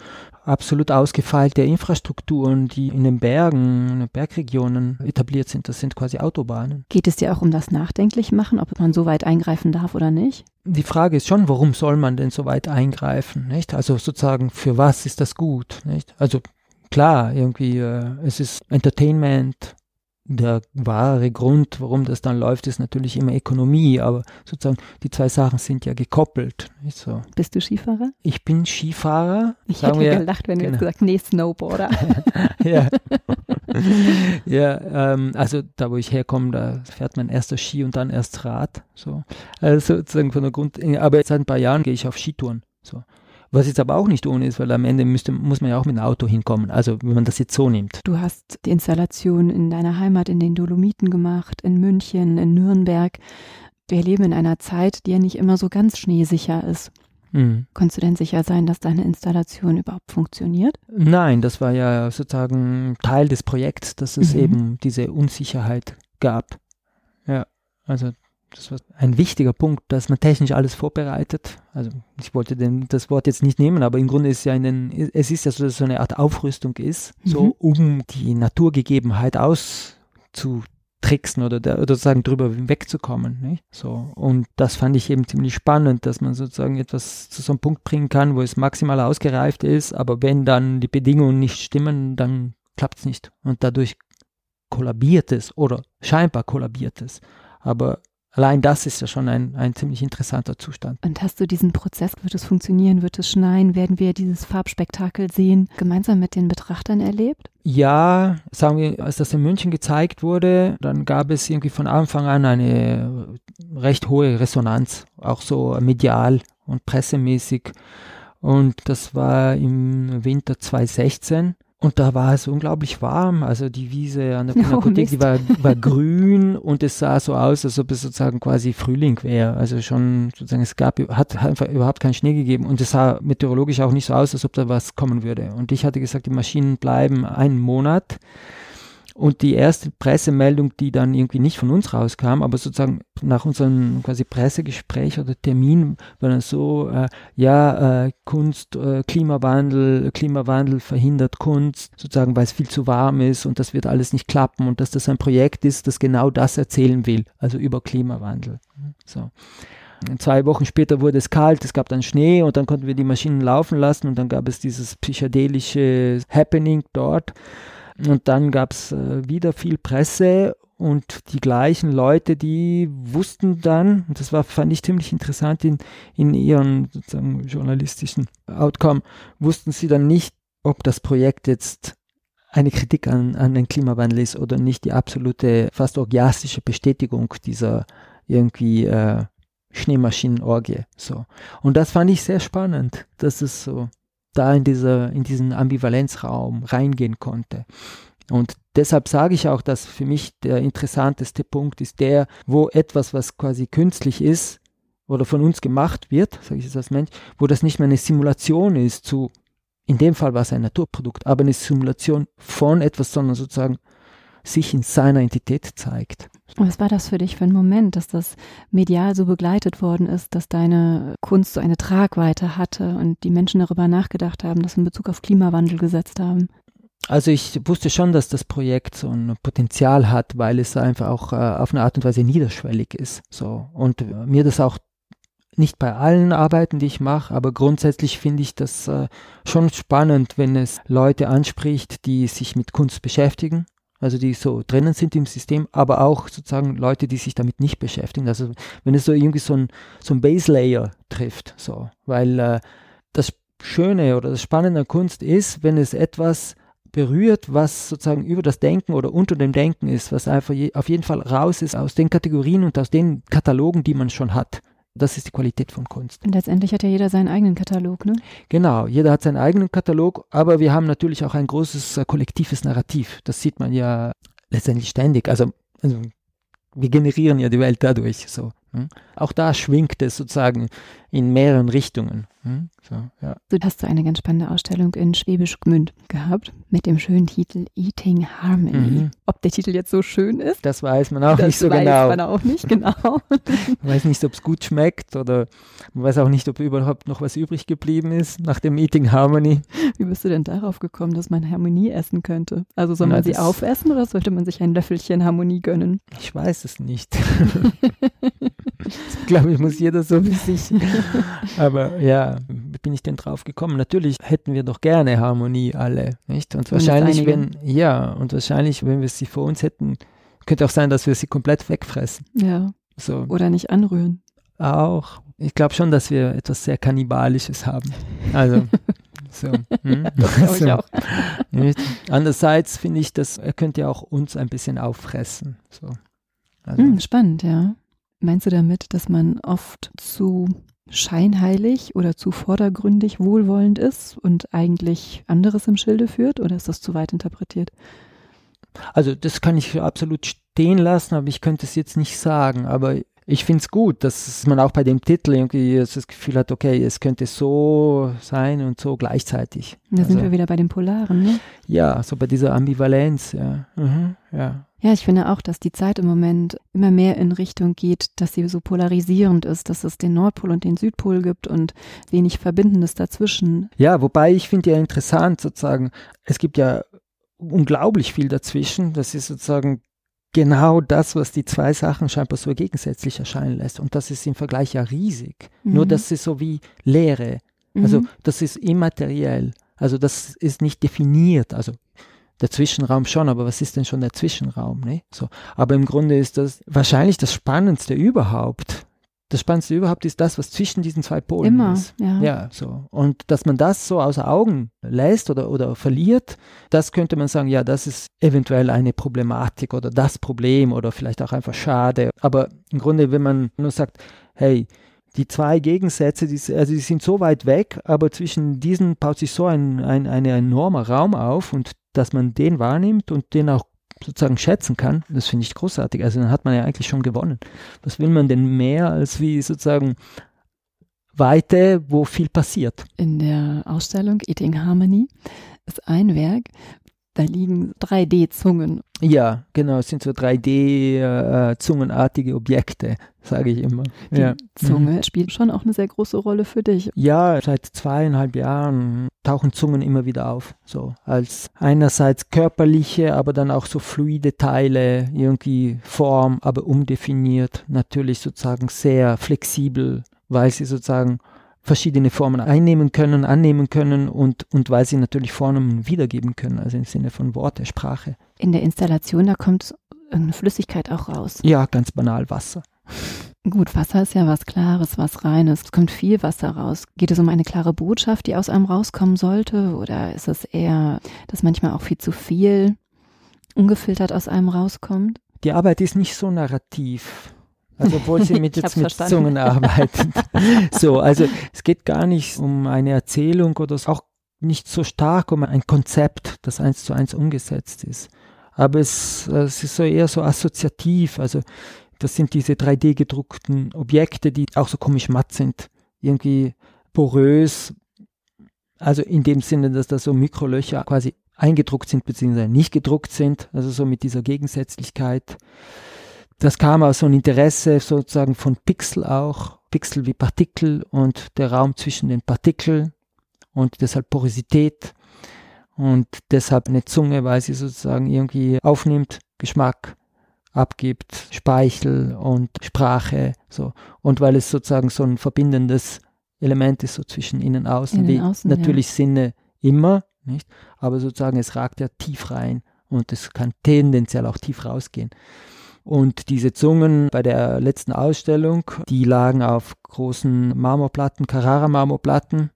absolut ausgefeilte Infrastrukturen, die in den Bergen, in den Bergregionen etabliert sind. Das sind quasi Autobahnen. Geht es dir auch um das Nachdenklich-Machen, ob man so weit eingreifen darf oder nicht? Die Frage ist schon, warum soll man denn so weit eingreifen? Nicht? Also sozusagen, für was ist das gut? Nicht? Also klar, irgendwie, äh, es ist Entertainment. Der wahre Grund, warum das dann läuft, ist natürlich immer Ökonomie, aber sozusagen die zwei Sachen sind ja gekoppelt. Nicht so. Bist du Skifahrer? Ich bin Skifahrer. Ich hätte wir, gelacht, wenn genau. du jetzt gesagt nee, Snowboarder. [LAUGHS] ja. [LAUGHS] ja, ähm, also da, wo ich herkomme, da fährt man erst das Ski und dann erst Rad. So. Also sozusagen von der Grund, aber seit ein paar Jahren gehe ich auf Skitouren. So. Was jetzt aber auch nicht ohne ist, weil am Ende müsste, muss man ja auch mit einem Auto hinkommen. Also wenn man das jetzt so nimmt. Du hast die Installation in deiner Heimat in den Dolomiten gemacht, in München, in Nürnberg. Wir leben in einer Zeit, die ja nicht immer so ganz schneesicher ist. Mhm. Konntest du denn sicher sein, dass deine Installation überhaupt funktioniert? Nein, das war ja sozusagen Teil des Projekts, dass es mhm. eben diese Unsicherheit gab. Ja, also das war ein wichtiger Punkt, dass man technisch alles vorbereitet. Also ich wollte den, das Wort jetzt nicht nehmen, aber im Grunde ist ja in den, es ist ja so, dass es so eine Art Aufrüstung ist, mhm. so um die Naturgegebenheit auszutricksen oder, oder sozusagen drüber wegzukommen. Nicht? So. Und das fand ich eben ziemlich spannend, dass man sozusagen etwas zu so einem Punkt bringen kann, wo es maximal ausgereift ist, aber wenn dann die Bedingungen nicht stimmen, dann klappt es nicht. Und dadurch kollabiert es oder scheinbar kollabiert es. Aber Allein das ist ja schon ein, ein ziemlich interessanter Zustand. Und hast du diesen Prozess, wird es funktionieren, wird es schneien, werden wir dieses Farbspektakel sehen, gemeinsam mit den Betrachtern erlebt? Ja, sagen wir, als das in München gezeigt wurde, dann gab es irgendwie von Anfang an eine recht hohe Resonanz, auch so medial und pressemäßig. Und das war im Winter 2016. Und da war es unglaublich warm. Also die Wiese an der [LAUGHS] oh, Pinakothek, die war, war [LAUGHS] grün und es sah so aus, als ob es sozusagen quasi Frühling wäre. Also schon sozusagen, es gab, hat einfach überhaupt keinen Schnee gegeben und es sah meteorologisch auch nicht so aus, als ob da was kommen würde. Und ich hatte gesagt, die Maschinen bleiben einen Monat. Und die erste Pressemeldung, die dann irgendwie nicht von uns rauskam, aber sozusagen nach unserem quasi Pressegespräch oder Termin, war dann so, äh, ja, äh, Kunst, äh, Klimawandel, Klimawandel verhindert Kunst, sozusagen, weil es viel zu warm ist und das wird alles nicht klappen und dass das ein Projekt ist, das genau das erzählen will, also über Klimawandel. So. Zwei Wochen später wurde es kalt, es gab dann Schnee und dann konnten wir die Maschinen laufen lassen und dann gab es dieses psychedelische Happening dort. Und dann gab es äh, wieder viel Presse und die gleichen Leute, die wussten dann, und das war, fand ich ziemlich interessant in, in ihren sozusagen journalistischen Outcome, wussten sie dann nicht, ob das Projekt jetzt eine Kritik an, an den Klimawandel ist oder nicht die absolute, fast orgiastische Bestätigung dieser irgendwie äh, Schneemaschinenorgie. So. Und das fand ich sehr spannend, dass es so da in, dieser, in diesen Ambivalenzraum reingehen konnte. Und deshalb sage ich auch, dass für mich der interessanteste Punkt ist der, wo etwas, was quasi künstlich ist oder von uns gemacht wird, sage ich es als Mensch, wo das nicht mehr eine Simulation ist zu, in dem Fall war es ein Naturprodukt, aber eine Simulation von etwas, sondern sozusagen sich in seiner Entität zeigt. Was war das für dich für ein Moment, dass das medial so begleitet worden ist, dass deine Kunst so eine Tragweite hatte und die Menschen darüber nachgedacht haben, das in Bezug auf Klimawandel gesetzt haben? Also ich wusste schon, dass das Projekt so ein Potenzial hat, weil es einfach auch äh, auf eine Art und Weise niederschwellig ist. So und mir das auch nicht bei allen Arbeiten, die ich mache, aber grundsätzlich finde ich das äh, schon spannend, wenn es Leute anspricht, die sich mit Kunst beschäftigen also die so drinnen sind im System, aber auch sozusagen Leute, die sich damit nicht beschäftigen. Also wenn es so irgendwie so ein, so ein Base Layer trifft, so, weil äh, das Schöne oder das Spannende an Kunst ist, wenn es etwas berührt, was sozusagen über das Denken oder unter dem Denken ist, was einfach je, auf jeden Fall raus ist aus den Kategorien und aus den Katalogen, die man schon hat. Das ist die Qualität von Kunst. Und letztendlich hat ja jeder seinen eigenen Katalog, ne? Genau, jeder hat seinen eigenen Katalog, aber wir haben natürlich auch ein großes äh, kollektives Narrativ. Das sieht man ja letztendlich ständig. Also, also wir generieren ja die Welt dadurch. So. Hm? Auch da schwingt es sozusagen in mehreren Richtungen. Hm? So, ja. Du hast eine ganz spannende Ausstellung in Schwäbisch Gmünd gehabt mit dem schönen Titel Eating Harmony. Mhm. Ob der Titel jetzt so schön ist? Das weiß man auch das nicht so genau. Das weiß man auch nicht genau. [LAUGHS] man weiß nicht, ob es gut schmeckt oder man weiß auch nicht, ob überhaupt noch was übrig geblieben ist nach dem Eating Harmony. Wie bist du denn darauf gekommen, dass man Harmonie essen könnte? Also soll man Na, sie aufessen oder sollte man sich ein Löffelchen Harmonie gönnen? Ich weiß es nicht. [LAUGHS] ich glaube, ich muss jeder so wie sich. Aber ja, wie bin ich denn drauf gekommen? Natürlich hätten wir doch gerne Harmonie alle, nicht? Und wahrscheinlich, wenn, ja, und wahrscheinlich, wenn wir sie vor uns hätten, könnte auch sein, dass wir sie komplett wegfressen. Ja. So. Oder nicht anrühren. Auch. Ich glaube schon, dass wir etwas sehr Kannibalisches haben. Also. [LAUGHS] So. Hm? Das [LAUGHS] so. ich auch. Andererseits finde ich, dass er könnte ja auch uns ein bisschen auffressen. So. Also. Hm, spannend, ja. Meinst du damit, dass man oft zu scheinheilig oder zu vordergründig wohlwollend ist und eigentlich anderes im Schilde führt oder ist das zu weit interpretiert? Also das kann ich absolut stehen lassen, aber ich könnte es jetzt nicht sagen. Aber ich finde es gut, dass man auch bei dem Titel irgendwie das Gefühl hat, okay, es könnte so sein und so gleichzeitig. Da also, sind wir wieder bei dem Polaren, ne? Ja, so bei dieser Ambivalenz, ja. Mhm, ja. Ja, ich finde auch, dass die Zeit im Moment immer mehr in Richtung geht, dass sie so polarisierend ist, dass es den Nordpol und den Südpol gibt und wenig Verbindendes dazwischen. Ja, wobei ich finde ja interessant sozusagen, es gibt ja unglaublich viel dazwischen. Das ist sozusagen genau das, was die zwei Sachen scheinbar so gegensätzlich erscheinen lässt. Und das ist im Vergleich ja riesig. Mhm. Nur das ist so wie Leere. Also mhm. das ist immateriell. Also das ist nicht definiert. Also der Zwischenraum schon, aber was ist denn schon der Zwischenraum? Ne? So, aber im Grunde ist das wahrscheinlich das Spannendste überhaupt. Das Spannendste überhaupt ist das, was zwischen diesen zwei Polen Immer, ist. Ja. ja, so. Und dass man das so außer Augen lässt oder, oder verliert, das könnte man sagen, ja, das ist eventuell eine Problematik oder das Problem oder vielleicht auch einfach schade. Aber im Grunde, wenn man nur sagt, hey, die zwei Gegensätze, die, also die sind so weit weg, aber zwischen diesen baut sich so ein, ein, ein enormer Raum auf und dass man den wahrnimmt und den auch sozusagen schätzen kann, das finde ich großartig. Also dann hat man ja eigentlich schon gewonnen. Was will man denn mehr als wie sozusagen Weite, wo viel passiert? In der Ausstellung Eating Harmony ist ein Werk, da liegen 3D-Zungen. Ja, genau, es sind so 3D-zungenartige äh, Objekte, sage ich immer. Die ja. Zunge mhm. spielt schon auch eine sehr große Rolle für dich. Ja, seit zweieinhalb Jahren tauchen Zungen immer wieder auf. So als einerseits körperliche, aber dann auch so fluide Teile, irgendwie Form, aber umdefiniert, natürlich sozusagen sehr flexibel, weil sie sozusagen verschiedene Formen einnehmen können, annehmen können und, und weil sie natürlich Formen wiedergeben können, also im Sinne von Worte, Sprache. In der Installation, da kommt eine Flüssigkeit auch raus. Ja, ganz banal Wasser. Gut, Wasser ist ja was Klares, was Reines. Es kommt viel Wasser raus. Geht es um eine klare Botschaft, die aus einem rauskommen sollte? Oder ist es eher, dass manchmal auch viel zu viel ungefiltert aus einem rauskommt? Die Arbeit ist nicht so narrativ. Also obwohl sie [LAUGHS] mit, jetzt mit Zungen arbeitet. [LAUGHS] so, also es geht gar nicht um eine Erzählung oder auch nicht so stark um ein Konzept, das eins zu eins umgesetzt ist. Aber es, es ist so eher so assoziativ. Also das sind diese 3D gedruckten Objekte, die auch so komisch matt sind. Irgendwie porös. Also in dem Sinne, dass da so Mikrolöcher quasi eingedruckt sind, beziehungsweise nicht gedruckt sind. Also so mit dieser Gegensätzlichkeit. Das kam aus so einem Interesse sozusagen von Pixel auch, Pixel wie Partikel und der Raum zwischen den Partikeln und deshalb Porosität und deshalb eine Zunge, weil sie sozusagen irgendwie aufnimmt, Geschmack abgibt, Speichel und Sprache, so. Und weil es sozusagen so ein verbindendes Element ist, so zwischen innen und außen, innen, wie außen, natürlich ja. Sinne immer, nicht? Aber sozusagen es ragt ja tief rein und es kann tendenziell auch tief rausgehen. Und diese Zungen bei der letzten Ausstellung, die lagen auf großen Marmorplatten, Carrara-Marmorplatten.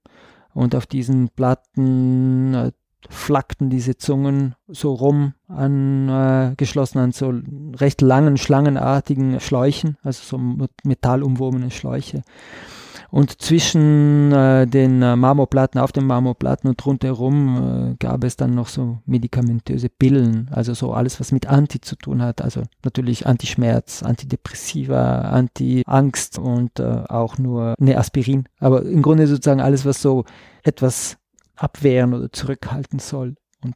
Und auf diesen Platten äh, flackten diese Zungen so rum angeschlossen äh, an so recht langen, schlangenartigen Schläuchen, also so metallumwobene Schläuche. Und zwischen äh, den äh, Marmorplatten, auf den Marmorplatten und rundherum äh, gab es dann noch so medikamentöse Pillen, also so alles, was mit Anti zu tun hat. Also natürlich Antischmerz, Antidepressiva, Anti-Angst und äh, auch nur eine Aspirin. Aber im Grunde sozusagen alles, was so etwas abwehren oder zurückhalten soll. Und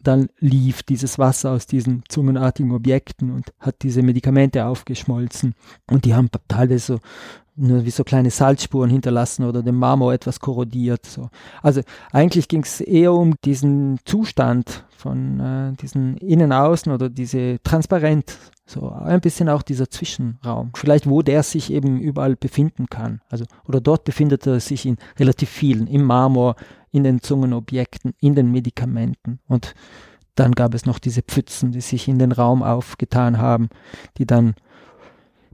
dann lief dieses Wasser aus diesen zungenartigen Objekten und hat diese Medikamente aufgeschmolzen. Und die haben teilweise so nur wie so kleine Salzspuren hinterlassen oder den Marmor etwas korrodiert. So. Also eigentlich ging es eher um diesen Zustand von äh, diesen Innen-Außen oder diese Transparent, so ein bisschen auch dieser Zwischenraum. Vielleicht wo der sich eben überall befinden kann. Also oder dort befindet er sich in relativ vielen, im Marmor, in den Zungenobjekten, in den Medikamenten. Und dann gab es noch diese Pfützen, die sich in den Raum aufgetan haben, die dann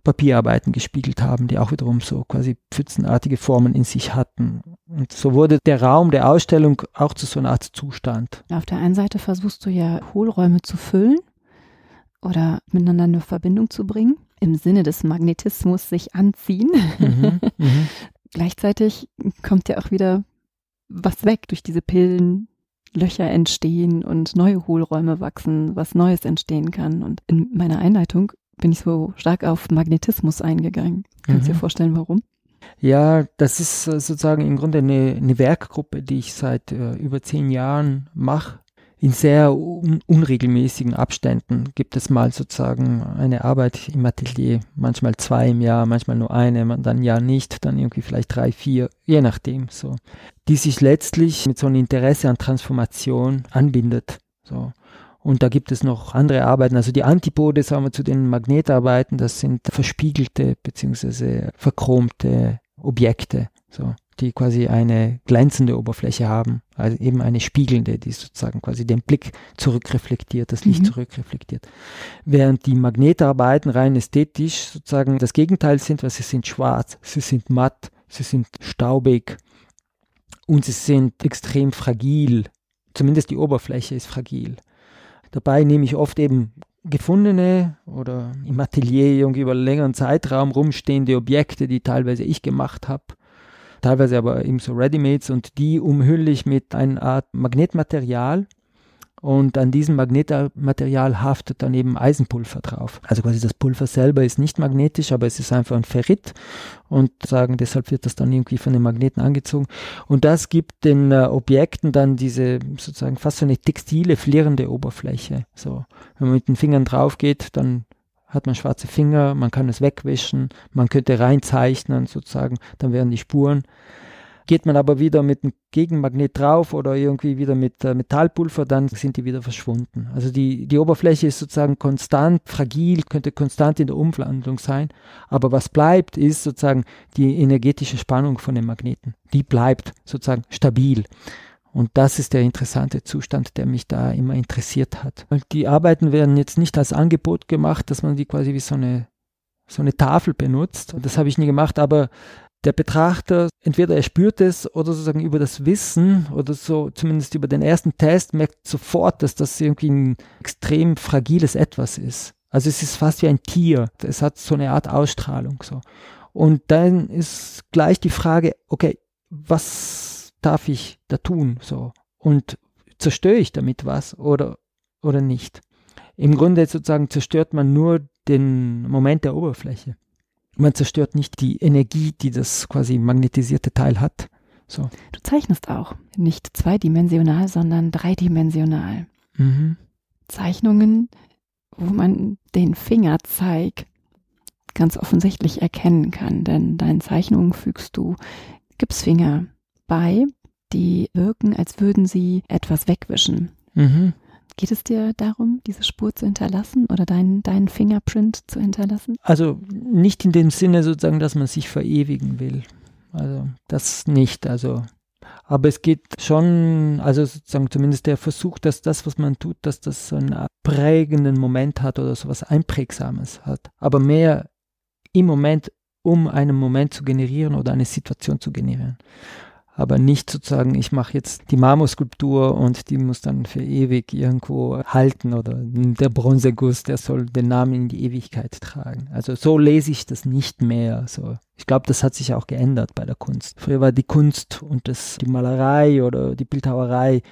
Papierarbeiten gespiegelt haben, die auch wiederum so quasi pfützenartige Formen in sich hatten. Und so wurde der Raum der Ausstellung auch zu so einer Art Zustand. Auf der einen Seite versuchst du ja Hohlräume zu füllen oder miteinander eine Verbindung zu bringen, im Sinne des Magnetismus sich anziehen. Mhm, mhm. [LAUGHS] Gleichzeitig kommt ja auch wieder was weg durch diese Pillen, Löcher entstehen und neue Hohlräume wachsen, was Neues entstehen kann. Und in meiner Einleitung bin ich so stark auf Magnetismus eingegangen. Kannst du mhm. dir vorstellen, warum? Ja, das ist äh, sozusagen im Grunde eine, eine Werkgruppe, die ich seit äh, über zehn Jahren mache in sehr un unregelmäßigen Abständen gibt es mal sozusagen eine Arbeit im Atelier, manchmal zwei im Jahr, manchmal nur eine, dann ja nicht, dann irgendwie vielleicht drei, vier, je nachdem so, die sich letztlich mit so einem Interesse an Transformation anbindet. So. Und da gibt es noch andere Arbeiten, also die Antipode, sagen wir, zu den Magnetarbeiten, das sind verspiegelte bzw. verchromte Objekte. So die quasi eine glänzende Oberfläche haben, also eben eine spiegelnde, die sozusagen quasi den Blick zurückreflektiert, das Licht mhm. zurückreflektiert. Während die Magnetarbeiten rein ästhetisch sozusagen das Gegenteil sind, weil sie sind schwarz, sie sind matt, sie sind staubig und sie sind extrem fragil. Zumindest die Oberfläche ist fragil. Dabei nehme ich oft eben gefundene oder im Atelier irgendwie über einen längeren Zeitraum rumstehende Objekte, die teilweise ich gemacht habe teilweise aber eben so Readymates und die umhülle ich mit einer Art Magnetmaterial und an diesem Magnetmaterial haftet dann eben Eisenpulver drauf. Also quasi das Pulver selber ist nicht magnetisch, aber es ist einfach ein Ferrit und sagen, deshalb wird das dann irgendwie von den Magneten angezogen. Und das gibt den äh, Objekten dann diese sozusagen fast so eine textile, flirrende Oberfläche. So, wenn man mit den Fingern drauf geht, dann hat man schwarze Finger, man kann es wegwischen, man könnte reinzeichnen sozusagen, dann wären die Spuren. Geht man aber wieder mit einem Gegenmagnet drauf oder irgendwie wieder mit äh, Metallpulver, dann sind die wieder verschwunden. Also die, die Oberfläche ist sozusagen konstant, fragil, könnte konstant in der Umwandlung sein. Aber was bleibt, ist sozusagen die energetische Spannung von den Magneten. Die bleibt sozusagen stabil. Und das ist der interessante Zustand, der mich da immer interessiert hat. Und die Arbeiten werden jetzt nicht als Angebot gemacht, dass man die quasi wie so eine, so eine Tafel benutzt. Das habe ich nie gemacht, aber der Betrachter, entweder er spürt es oder sozusagen über das Wissen oder so zumindest über den ersten Test merkt sofort, dass das irgendwie ein extrem fragiles Etwas ist. Also es ist fast wie ein Tier. Es hat so eine Art Ausstrahlung so. Und dann ist gleich die Frage, okay, was darf ich da tun? So. Und zerstöre ich damit was oder, oder nicht? Im Grunde sozusagen zerstört man nur den Moment der Oberfläche. Man zerstört nicht die Energie, die das quasi magnetisierte Teil hat. So. Du zeichnest auch nicht zweidimensional, sondern dreidimensional. Mhm. Zeichnungen, wo man den Fingerzeig ganz offensichtlich erkennen kann, denn deinen Zeichnungen fügst du Gipsfinger bei, die wirken, als würden sie etwas wegwischen. Mhm. Geht es dir darum, diese Spur zu hinterlassen oder deinen, deinen Fingerprint zu hinterlassen? Also nicht in dem Sinne sozusagen, dass man sich verewigen will. Also das nicht. Also aber es geht schon, also sozusagen zumindest der Versuch, dass das, was man tut, dass das so einen prägenden Moment hat oder so was Einprägsames hat. Aber mehr im Moment, um einen Moment zu generieren oder eine Situation zu generieren. Aber nicht sozusagen, ich mache jetzt die Marmorskulptur und die muss dann für ewig irgendwo halten oder der Bronzeguss, der soll den Namen in die Ewigkeit tragen. Also so lese ich das nicht mehr. So. Ich glaube, das hat sich auch geändert bei der Kunst. Früher war die Kunst und das, die Malerei oder die Bildhauerei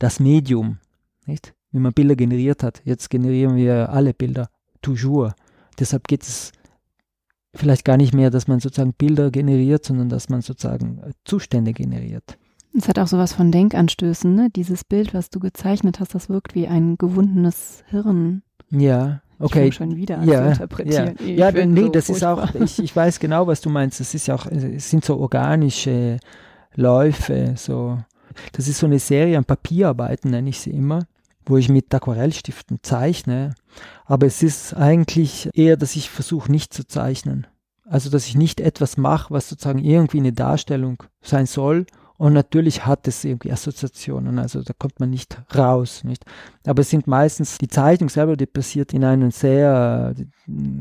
das Medium, nicht? Wie man Bilder generiert hat. Jetzt generieren wir alle Bilder, toujours. Deshalb geht es vielleicht gar nicht mehr, dass man sozusagen Bilder generiert, sondern dass man sozusagen äh, Zustände generiert. Es hat auch sowas von Denkanstößen, ne? Dieses Bild, was du gezeichnet hast, das wirkt wie ein gewundenes Hirn. Ja, okay. Ich schon wieder ja, zu interpretieren. Ja, ja nee, so das furchtbar. ist auch, ich, ich weiß genau, was du meinst. Das ist ja auch, es sind so organische Läufe, so. Das ist so eine Serie an Papierarbeiten, nenne ich sie immer wo ich mit Aquarellstiften zeichne. Aber es ist eigentlich eher, dass ich versuche nicht zu zeichnen. Also, dass ich nicht etwas mache, was sozusagen irgendwie eine Darstellung sein soll und natürlich hat es irgendwie Assoziationen, also da kommt man nicht raus, nicht? Aber es sind meistens die Zeichnung selber, die passiert in einem sehr äh,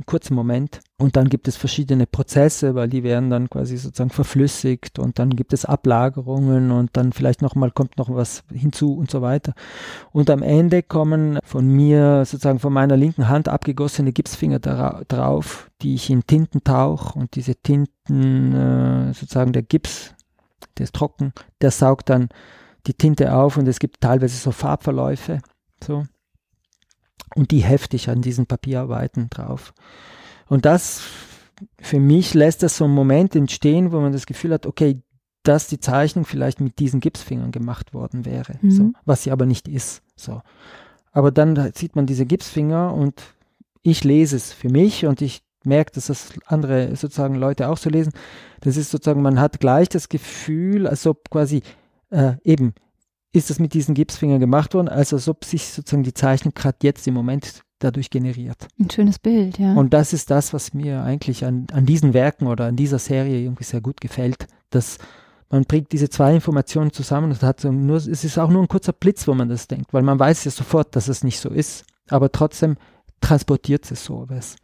kurzen Moment. Und dann gibt es verschiedene Prozesse, weil die werden dann quasi sozusagen verflüssigt und dann gibt es Ablagerungen und dann vielleicht nochmal kommt noch was hinzu und so weiter. Und am Ende kommen von mir sozusagen von meiner linken Hand abgegossene Gipsfinger drauf, die ich in Tinten tauche und diese Tinten äh, sozusagen der Gips der ist trocken, der saugt dann die Tinte auf und es gibt teilweise so Farbverläufe, so. Und die heftig an diesen Papierarbeiten drauf. Und das, für mich lässt das so einen Moment entstehen, wo man das Gefühl hat, okay, dass die Zeichnung vielleicht mit diesen Gipsfingern gemacht worden wäre, mhm. so, was sie aber nicht ist, so. Aber dann sieht man diese Gipsfinger und ich lese es für mich und ich merkt, dass das andere sozusagen Leute auch so lesen. Das ist sozusagen, man hat gleich das Gefühl, als ob quasi äh, eben ist das mit diesen Gipsfingern gemacht worden, als ob sich sozusagen die Zeichnung gerade jetzt im Moment dadurch generiert. Ein schönes Bild, ja. Und das ist das, was mir eigentlich an, an diesen Werken oder an dieser Serie irgendwie sehr gut gefällt, dass man bringt diese zwei Informationen zusammen und hat so nur, es ist auch nur ein kurzer Blitz, wo man das denkt, weil man weiß ja sofort, dass es nicht so ist, aber trotzdem transportiert es sowas.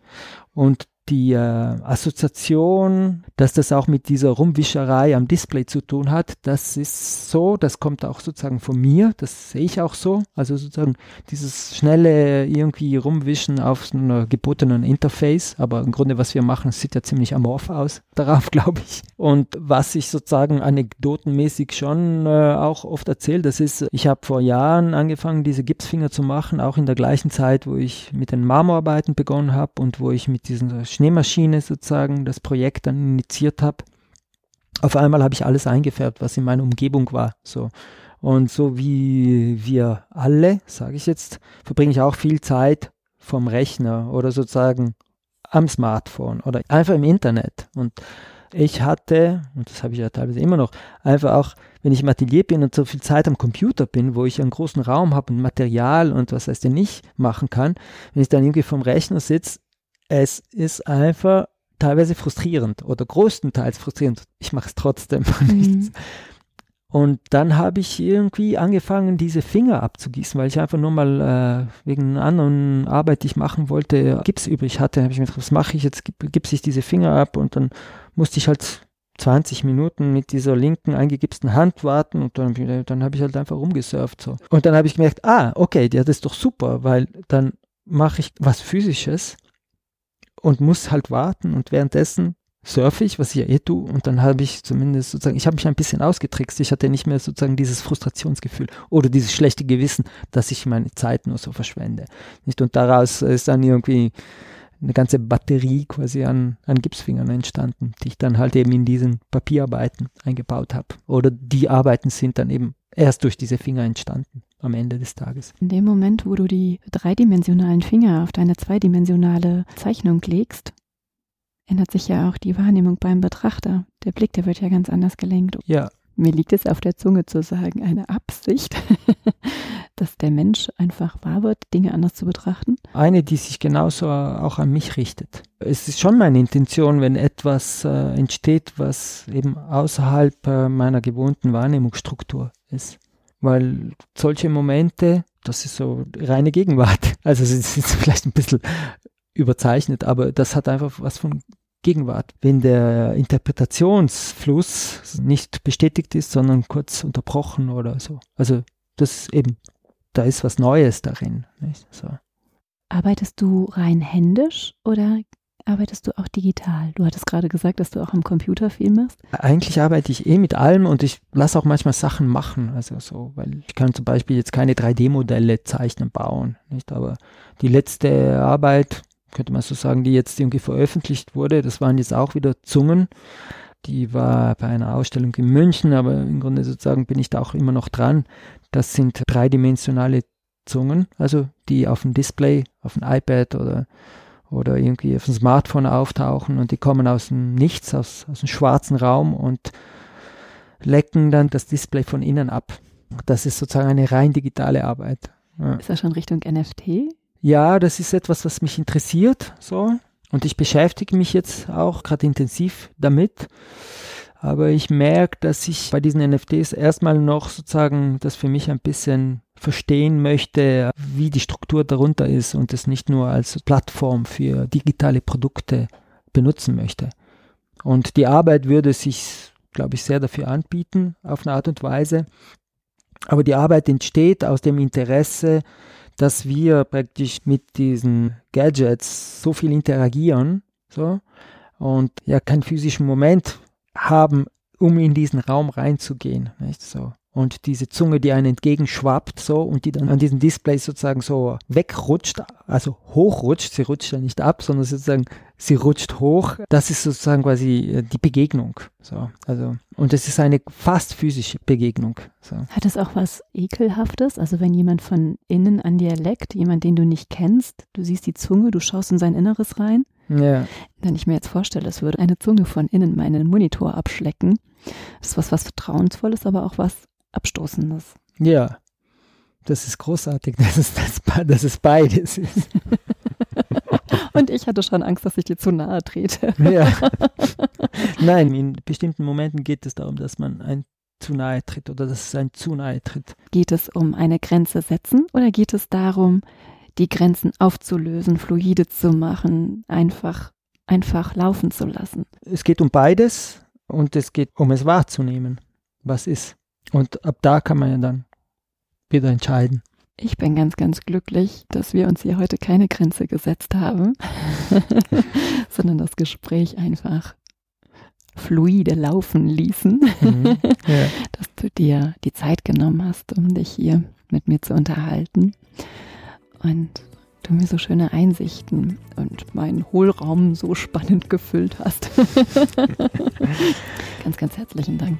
Und die äh, Assoziation, dass das auch mit dieser Rumwischerei am Display zu tun hat, das ist so, das kommt auch sozusagen von mir, das sehe ich auch so. Also sozusagen dieses schnelle irgendwie Rumwischen auf so einer gebotenen Interface, aber im Grunde, was wir machen, sieht ja ziemlich amorph aus [LAUGHS] darauf, glaube ich. Und was ich sozusagen anekdotenmäßig schon äh, auch oft erzähle, das ist, ich habe vor Jahren angefangen, diese Gipsfinger zu machen, auch in der gleichen Zeit, wo ich mit den Marmorarbeiten begonnen habe und wo ich mit diesen Schneemaschine sozusagen das Projekt dann initiiert habe. Auf einmal habe ich alles eingefärbt, was in meiner Umgebung war. So. Und so wie wir alle, sage ich jetzt, verbringe ich auch viel Zeit vom Rechner oder sozusagen am Smartphone oder einfach im Internet. Und ich hatte, und das habe ich ja teilweise immer noch, einfach auch, wenn ich im Atelier bin und so viel Zeit am Computer bin, wo ich einen großen Raum habe und Material und was heißt denn nicht machen kann, wenn ich dann irgendwie vom Rechner sitze, es ist einfach teilweise frustrierend oder größtenteils frustrierend. Ich mache es trotzdem. [LAUGHS] Mhm. Und dann habe ich irgendwie angefangen, diese Finger abzugießen, weil ich einfach nur mal äh, wegen einer anderen Arbeit, die ich machen wollte, Gips übrig hatte. habe ich mir gedacht, was mache ich jetzt? Gipse ich diese Finger ab und dann musste ich halt 20 Minuten mit dieser linken eingegipsten Hand warten und dann, dann habe ich halt einfach rumgesurft. So. Und dann habe ich gemerkt, ah, okay, ja, das ist doch super, weil dann mache ich was Physisches und muss halt warten und währenddessen surfe ich, was ich ja eh tue, und dann habe ich zumindest sozusagen, ich habe mich ein bisschen ausgetrickst. Ich hatte nicht mehr sozusagen dieses Frustrationsgefühl oder dieses schlechte Gewissen, dass ich meine Zeit nur so verschwende. Nicht? Und daraus ist dann irgendwie eine ganze Batterie quasi an, an Gipsfingern entstanden, die ich dann halt eben in diesen Papierarbeiten eingebaut habe. Oder die Arbeiten sind dann eben erst durch diese Finger entstanden am Ende des Tages. In dem Moment, wo du die dreidimensionalen Finger auf deine zweidimensionale Zeichnung legst, ändert sich ja auch die Wahrnehmung beim Betrachter. Der Blick, der wird ja ganz anders gelenkt. Ja. Mir liegt es auf der Zunge zu sagen, eine Absicht, [LAUGHS] dass der Mensch einfach wahr wird, Dinge anders zu betrachten. Eine, die sich genauso auch an mich richtet. Es ist schon meine Intention, wenn etwas äh, entsteht, was eben außerhalb äh, meiner gewohnten Wahrnehmungsstruktur ist. Weil solche Momente, das ist so reine Gegenwart. [LAUGHS] Also es ist vielleicht ein bisschen überzeichnet, aber das hat einfach was von Gegenwart. Wenn der Interpretationsfluss nicht bestätigt ist, sondern kurz unterbrochen oder so. Also das eben, da ist was Neues darin. So. Arbeitest du rein händisch oder arbeitest du auch digital? Du hattest gerade gesagt, dass du auch am Computer viel machst. Eigentlich arbeite ich eh mit allem und ich lasse auch manchmal Sachen machen. Also so, weil ich kann zum Beispiel jetzt keine 3D-Modelle zeichnen, bauen. Nicht? Aber die letzte Arbeit, könnte man so sagen, die jetzt irgendwie veröffentlicht wurde, das waren jetzt auch wieder Zungen. Die war bei einer Ausstellung in München, aber im Grunde sozusagen bin ich da auch immer noch dran. Das sind dreidimensionale Zungen, also die auf dem Display, auf dem iPad oder oder irgendwie auf dem Smartphone auftauchen und die kommen aus dem Nichts, aus, aus dem schwarzen Raum und lecken dann das Display von innen ab. Das ist sozusagen eine rein digitale Arbeit. Ja. Ist das schon Richtung NFT? Ja, das ist etwas, was mich interessiert, so. Und ich beschäftige mich jetzt auch gerade intensiv damit. Aber ich merke, dass ich bei diesen NFTs erstmal noch sozusagen das für mich ein bisschen verstehen möchte, wie die Struktur darunter ist und es nicht nur als Plattform für digitale Produkte benutzen möchte. Und die Arbeit würde sich, glaube ich, sehr dafür anbieten, auf eine Art und Weise. Aber die Arbeit entsteht aus dem Interesse, dass wir praktisch mit diesen Gadgets so viel interagieren, so, und ja keinen physischen Moment haben, um in diesen Raum reinzugehen, nicht so und diese Zunge, die einen entgegenschwappt so und die dann an diesem Display sozusagen so wegrutscht, also hochrutscht, sie rutscht ja nicht ab, sondern sozusagen sie rutscht hoch. Das ist sozusagen quasi äh, die Begegnung. So, also und es ist eine fast physische Begegnung. So. Hat es auch was ekelhaftes? Also wenn jemand von innen an dir leckt, jemand, den du nicht kennst, du siehst die Zunge, du schaust in sein Inneres rein. Ja. Wenn ich mir jetzt vorstelle, es würde eine Zunge von innen meinen Monitor abschlecken, das ist was, was Vertrauensvolles, aber auch was Abstoßendes. Ja, das ist großartig, [LAUGHS] dass es, das, dass es beides ist. [LAUGHS] Und ich hatte schon Angst, dass ich dir zu nahe trete. Ja. [LAUGHS] Nein, in bestimmten Momenten geht es darum, dass man ein zu nahe tritt oder dass es ein zu nahe tritt. Geht es um eine Grenze setzen oder geht es darum, die Grenzen aufzulösen, fluide zu machen, einfach, einfach laufen zu lassen? Es geht um beides und es geht um es wahrzunehmen, was ist. Und ab da kann man ja dann wieder entscheiden. Ich bin ganz, ganz glücklich, dass wir uns hier heute keine Grenze gesetzt haben, [LAUGHS] sondern das Gespräch einfach fluide laufen ließen, mhm, [LAUGHS] ja. dass du dir die Zeit genommen hast, um dich hier mit mir zu unterhalten und du mir so schöne Einsichten und meinen Hohlraum so spannend gefüllt hast. [LAUGHS] ganz, ganz herzlichen Dank.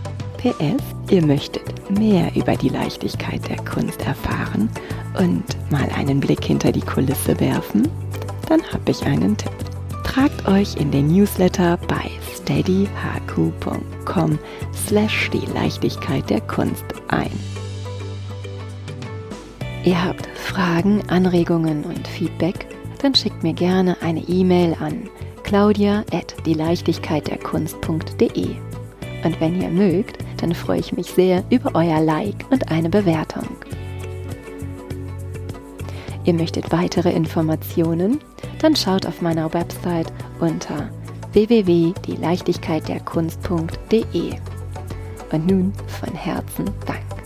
PS, ihr möchtet mehr über die Leichtigkeit der Kunst erfahren und mal einen Blick hinter die Kulisse werfen? Dann habe ich einen Tipp. Tragt euch in den Newsletter bei steadyhq.com slash die Leichtigkeit der Kunst ein. Ihr habt Fragen, Anregungen und Feedback? Dann schickt mir gerne eine E-Mail an claudia at die Leichtigkeit der Kunst.de. Und wenn ihr mögt, dann freue ich mich sehr über euer Like und eine Bewertung. Ihr möchtet weitere Informationen? Dann schaut auf meiner Website unter www.dieleichtigkeitderkunst.de. Und nun von Herzen Dank.